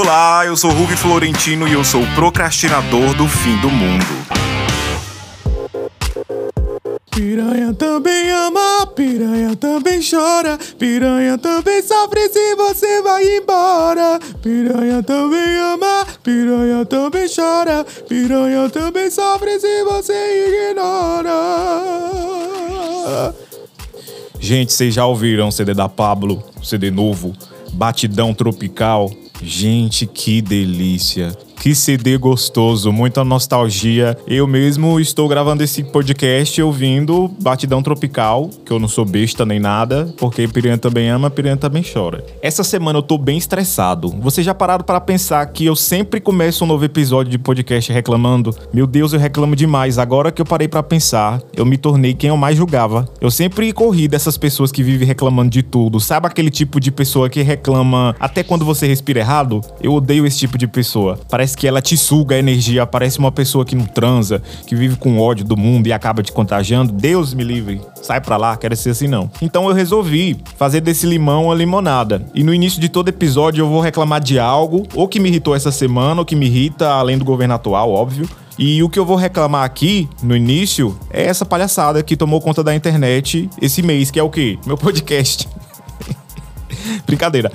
Olá, eu sou Ruby Florentino e eu sou o procrastinador do fim do mundo. Piranha também ama, piranha também chora, piranha também sofre se você vai embora. Piranha também ama, piranha também chora, piranha também sofre se você ignora. Gente, vocês já ouviram o CD da Pablo, o CD novo, Batidão Tropical? Gente, que delícia. Que CD gostoso, muita nostalgia. Eu mesmo estou gravando esse podcast ouvindo Batidão Tropical, que eu não sou besta nem nada, porque Piranha também ama, Piranha também chora. Essa semana eu tô bem estressado. Vocês já pararam para pensar que eu sempre começo um novo episódio de podcast reclamando? Meu Deus, eu reclamo demais. Agora que eu parei para pensar, eu me tornei quem eu mais julgava. Eu sempre corri dessas pessoas que vivem reclamando de tudo. Sabe aquele tipo de pessoa que reclama até quando você respira errado? Eu odeio esse tipo de pessoa. Parece parece que ela te suga a energia, parece uma pessoa que não transa, que vive com ódio do mundo e acaba te contagiando. Deus me livre, sai pra lá, quero ser assim não. Então eu resolvi fazer desse limão uma limonada. E no início de todo episódio eu vou reclamar de algo, ou que me irritou essa semana, ou que me irrita, além do governo atual, óbvio. E o que eu vou reclamar aqui, no início, é essa palhaçada que tomou conta da internet esse mês, que é o quê? Meu podcast. Brincadeira.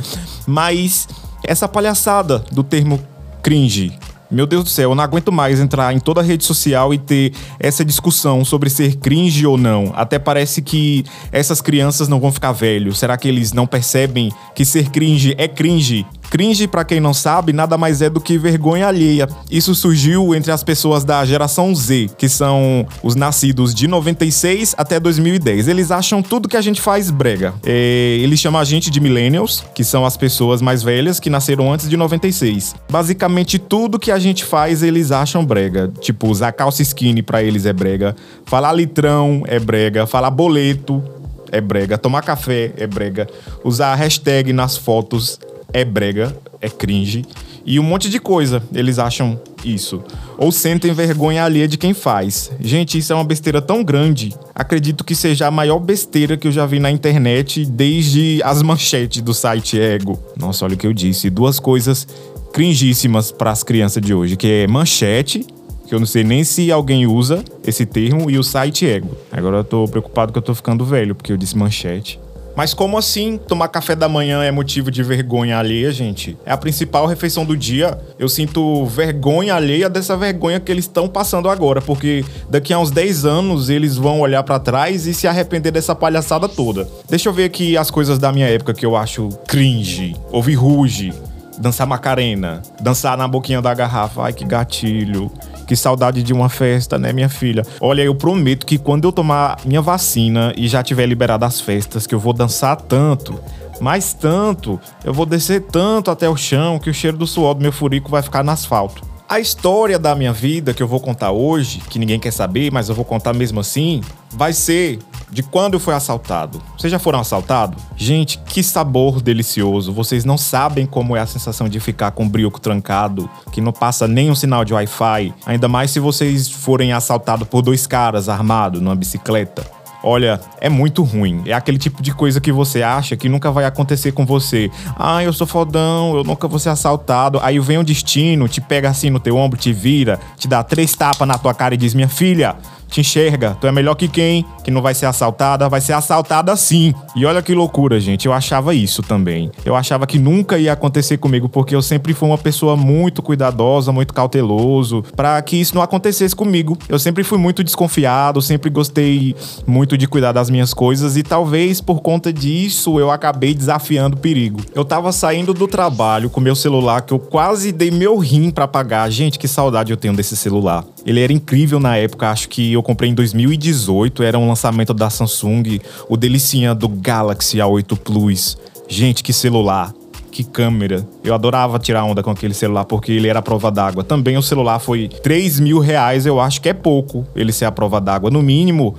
Mas essa palhaçada do termo cringe. Meu Deus do céu, eu não aguento mais entrar em toda a rede social e ter essa discussão sobre ser cringe ou não. Até parece que essas crianças não vão ficar velhos. Será que eles não percebem que ser cringe é cringe? Cringe, para quem não sabe, nada mais é do que vergonha alheia. Isso surgiu entre as pessoas da geração Z, que são os nascidos de 96 até 2010. Eles acham tudo que a gente faz brega. É, eles chamam a gente de millennials, que são as pessoas mais velhas que nasceram antes de 96. Basicamente tudo que a gente faz eles acham brega. Tipo, usar calça skinny para eles é brega, falar litrão é brega, falar boleto é brega, tomar café é brega, usar hashtag nas fotos é brega, é cringe e um monte de coisa. Eles acham isso. Ou sentem vergonha alheia de quem faz. Gente, isso é uma besteira tão grande. Acredito que seja a maior besteira que eu já vi na internet desde as manchetes do site Ego. Nossa, olha o que eu disse. Duas coisas cringíssimas para as crianças de hoje, que é manchete que eu não sei nem se alguém usa esse termo, e o site Ego. Agora eu tô preocupado que eu tô ficando velho, porque eu disse manchete. Mas como assim tomar café da manhã é motivo de vergonha alheia, gente? É a principal refeição do dia. Eu sinto vergonha alheia dessa vergonha que eles estão passando agora, porque daqui a uns 10 anos eles vão olhar para trás e se arrepender dessa palhaçada toda. Deixa eu ver aqui as coisas da minha época que eu acho cringe. Ouvir ruge, dançar macarena, dançar na boquinha da garrafa. Ai, que gatilho. Que saudade de uma festa, né, minha filha? Olha, eu prometo que quando eu tomar minha vacina e já tiver liberado as festas, que eu vou dançar tanto, mais tanto, eu vou descer tanto até o chão que o cheiro do suor do meu furico vai ficar no asfalto. A história da minha vida que eu vou contar hoje, que ninguém quer saber, mas eu vou contar mesmo assim, vai ser de quando fui assaltado. Vocês já foram assaltados? Gente, que sabor delicioso. Vocês não sabem como é a sensação de ficar com o brioco trancado, que não passa nem um sinal de Wi-Fi. Ainda mais se vocês forem assaltados por dois caras armados numa bicicleta. Olha, é muito ruim. É aquele tipo de coisa que você acha que nunca vai acontecer com você. Ah, eu sou fodão, eu nunca vou ser assaltado. Aí vem o destino, te pega assim no teu ombro, te vira, te dá três tapas na tua cara e diz: Minha filha, te enxerga. Tu é melhor que quem? Que não vai ser assaltada, vai ser assaltada sim. E olha que loucura, gente. Eu achava isso também. Eu achava que nunca ia acontecer comigo porque eu sempre fui uma pessoa muito cuidadosa, muito cauteloso, para que isso não acontecesse comigo. Eu sempre fui muito desconfiado, sempre gostei muito de cuidar das minhas coisas e talvez por conta disso eu acabei desafiando o perigo. Eu tava saindo do trabalho com meu celular que eu quase dei meu rim para pagar. Gente, que saudade eu tenho desse celular. Ele era incrível na época, acho que eu comprei em 2018, era um lançamento da Samsung, o delicinha do Galaxy A8 Plus. Gente, que celular, que câmera. Eu adorava tirar onda com aquele celular porque ele era a prova d'água. Também o celular foi 3 mil reais, eu acho que é pouco ele ser a prova d'água. No mínimo,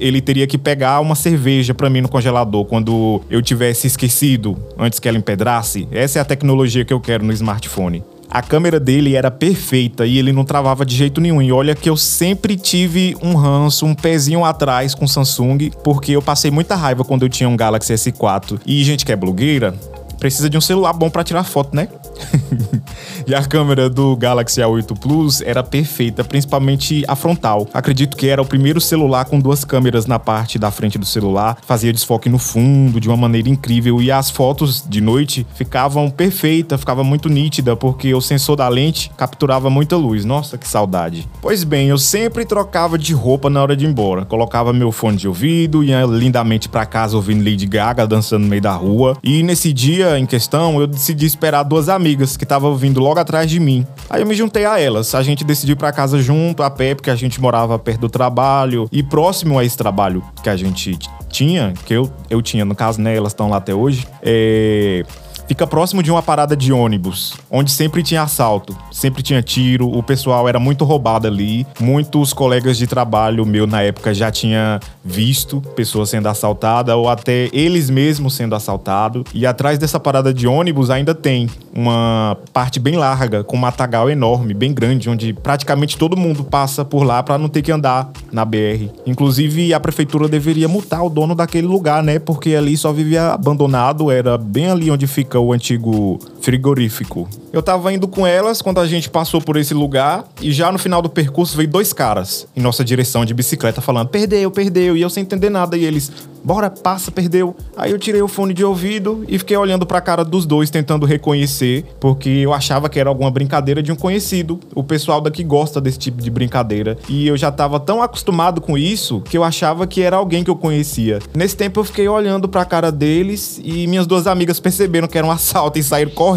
ele teria que pegar uma cerveja para mim no congelador quando eu tivesse esquecido antes que ela empedrasse. Essa é a tecnologia que eu quero no smartphone a câmera dele era perfeita e ele não travava de jeito nenhum. E olha que eu sempre tive um ranço, um pezinho atrás com Samsung, porque eu passei muita raiva quando eu tinha um Galaxy S4. E gente que é blogueira, precisa de um celular bom para tirar foto, né? e a câmera do Galaxy A8 Plus era perfeita, principalmente a frontal. Acredito que era o primeiro celular com duas câmeras na parte da frente do celular, fazia desfoque no fundo de uma maneira incrível e as fotos de noite ficavam perfeitas, ficava muito nítida porque o sensor da lente capturava muita luz. Nossa, que saudade. Pois bem, eu sempre trocava de roupa na hora de ir embora. Colocava meu fone de ouvido, ia lindamente para casa ouvindo Lady Gaga dançando no meio da rua. E nesse dia em questão, eu decidi esperar duas amigas que estavam vindo logo atrás de mim. Aí eu me juntei a elas. A gente decidiu para casa junto, a pé, porque a gente morava perto do trabalho e próximo a esse trabalho que a gente tinha, que eu, eu tinha, no caso, né, elas estão lá até hoje, é, fica próximo de uma parada de ônibus, onde sempre tinha assalto, sempre tinha tiro, o pessoal era muito roubado ali. Muitos colegas de trabalho meu na época já tinha visto pessoas sendo assaltadas ou até eles mesmos sendo assaltados. E atrás dessa parada de ônibus ainda tem uma parte bem larga, com um matagal enorme, bem grande, onde praticamente todo mundo passa por lá para não ter que andar na BR. Inclusive, a prefeitura deveria multar o dono daquele lugar, né? Porque ali só vivia abandonado, era bem ali onde fica o antigo frigorífico. Eu tava indo com elas quando a gente passou por esse lugar e já no final do percurso veio dois caras em nossa direção de bicicleta falando: perdeu, perdeu. E eu sem entender nada. E eles: bora, passa, perdeu. Aí eu tirei o fone de ouvido e fiquei olhando pra cara dos dois tentando reconhecer, porque eu achava que era alguma brincadeira de um conhecido. O pessoal daqui gosta desse tipo de brincadeira. E eu já tava tão acostumado com isso que eu achava que era alguém que eu conhecia. Nesse tempo eu fiquei olhando pra cara deles e minhas duas amigas perceberam que era um assalto e saíram correndo.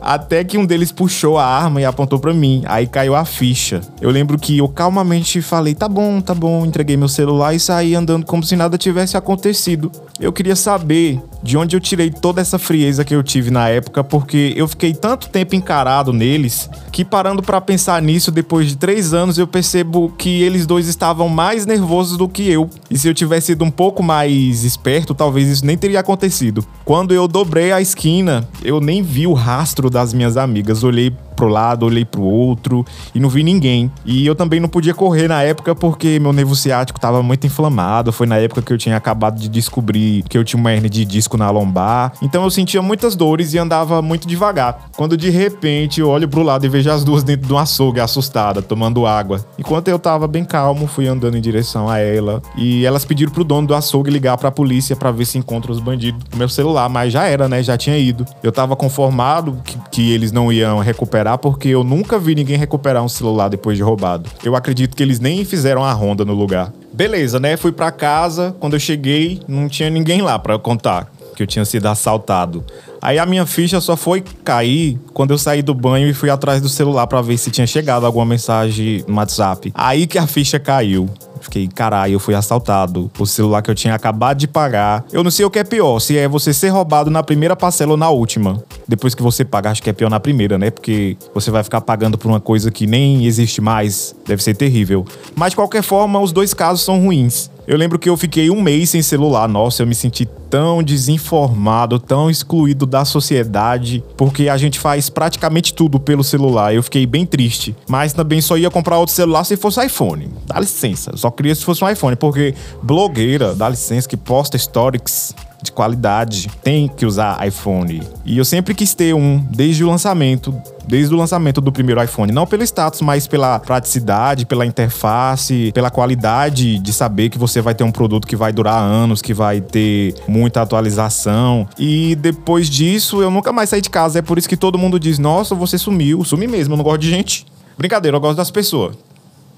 Até que um deles puxou a arma e apontou para mim. Aí caiu a ficha. Eu lembro que eu calmamente falei: tá bom, tá bom. Entreguei meu celular e saí andando como se nada tivesse acontecido. Eu queria saber de onde eu tirei toda essa frieza que eu tive na época, porque eu fiquei tanto tempo encarado neles que parando para pensar nisso depois de três anos eu percebo que eles dois estavam mais nervosos do que eu. E se eu tivesse sido um pouco mais esperto, talvez isso nem teria acontecido. Quando eu dobrei a esquina, eu nem vi o rastro das minhas amigas. Olhei pro lado, olhei pro outro e não vi ninguém. E eu também não podia correr na época porque meu nervo ciático tava muito inflamado. Foi na época que eu tinha acabado de descobrir que eu tinha uma hernia de disco na lombar. Então eu sentia muitas dores e andava muito devagar. Quando de repente eu olho pro lado e vejo as duas dentro de um açougue, assustada, tomando água. Enquanto eu tava bem calmo, fui andando em direção a ela e elas pediram pro dono do açougue ligar pra polícia para ver se encontra os bandidos meu celular, mas já era, né? Já tinha ido. Eu tava conformado que, que eles não iam recuperar recuperar, porque eu nunca vi ninguém recuperar um celular depois de roubado. Eu acredito que eles nem fizeram a ronda no lugar. Beleza, né? Fui para casa. Quando eu cheguei, não tinha ninguém lá para contar que eu tinha sido assaltado. Aí a minha ficha só foi cair quando eu saí do banho e fui atrás do celular para ver se tinha chegado alguma mensagem no WhatsApp. Aí que a ficha caiu. Fiquei, caralho, eu fui assaltado. O celular que eu tinha acabado de pagar. Eu não sei o que é pior, se é você ser roubado na primeira parcela ou na última. Depois que você paga, acho que é pior na primeira, né? Porque você vai ficar pagando por uma coisa que nem existe mais. Deve ser terrível. Mas de qualquer forma, os dois casos são ruins. Eu lembro que eu fiquei um mês sem celular. Nossa, eu me senti tão desinformado, tão excluído da sociedade, porque a gente faz praticamente tudo pelo celular. Eu fiquei bem triste. Mas também só ia comprar outro celular se fosse iPhone. Dá licença. Só queria se fosse um iPhone, porque blogueira, dá licença, que posta stories de qualidade, tem que usar iPhone. E eu sempre quis ter um desde o lançamento, desde o lançamento do primeiro iPhone, não pelo status, mas pela praticidade, pela interface, pela qualidade de saber que você vai ter um produto que vai durar anos, que vai ter muita atualização. E depois disso, eu nunca mais saí de casa. É por isso que todo mundo diz: "Nossa, você sumiu". Sumi mesmo, eu não gosto de gente. Brincadeira, eu gosto das pessoas.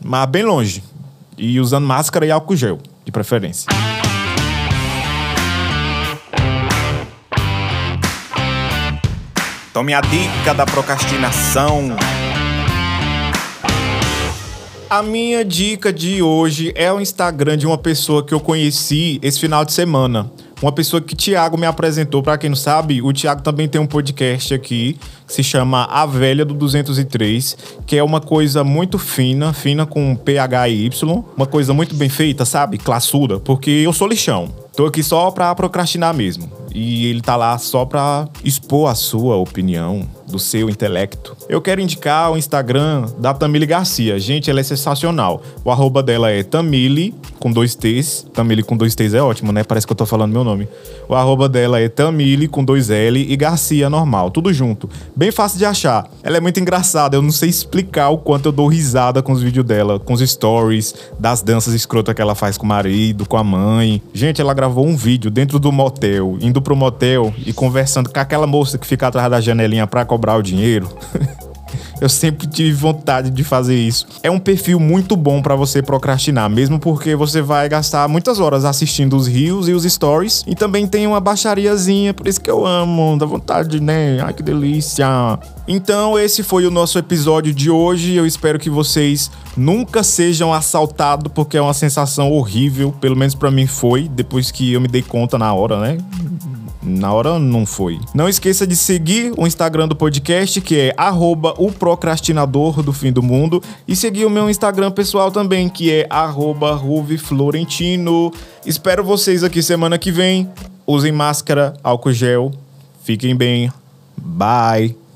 Mas bem longe. E usando máscara e álcool gel, de preferência. Tome a dica da procrastinação. A minha dica de hoje é o Instagram de uma pessoa que eu conheci esse final de semana. Uma pessoa que o Thiago me apresentou, para quem não sabe, o Thiago também tem um podcast aqui que se chama A Velha do 203, que é uma coisa muito fina, fina com PH e Y, uma coisa muito bem feita, sabe? Classuda, porque eu sou lixão. Tô aqui só pra procrastinar mesmo. E ele tá lá só pra expor a sua opinião, do seu intelecto. Eu quero indicar o Instagram da Tamile Garcia. Gente, ela é sensacional. O arroba dela é Tamile, com dois T's. Tamile com dois T's é ótimo, né? Parece que eu tô falando meu nome. O arroba dela é Tamile, com dois L, e Garcia normal, tudo junto. Bem fácil de achar. Ela é muito engraçada, eu não sei explicar o quanto eu dou risada com os vídeos dela, com os stories, das danças escrotas que ela faz com o marido, com a mãe. Gente, ela gravou um vídeo dentro do motel, indo pro motel e conversando com aquela moça que fica atrás da janelinha pra cobrar o dinheiro. Eu sempre tive vontade de fazer isso. É um perfil muito bom para você procrastinar, mesmo porque você vai gastar muitas horas assistindo os rios e os stories. E também tem uma baixariazinha, por isso que eu amo, dá vontade, né? Ai que delícia. Então, esse foi o nosso episódio de hoje. Eu espero que vocês nunca sejam assaltados, porque é uma sensação horrível. Pelo menos para mim foi, depois que eu me dei conta na hora, né? Na hora não foi. Não esqueça de seguir o Instagram do podcast, que é arroba o procrastinador do fim do mundo. E seguir o meu Instagram pessoal também, que é arroba Florentino. Espero vocês aqui semana que vem. Usem máscara, álcool gel. Fiquem bem. Bye.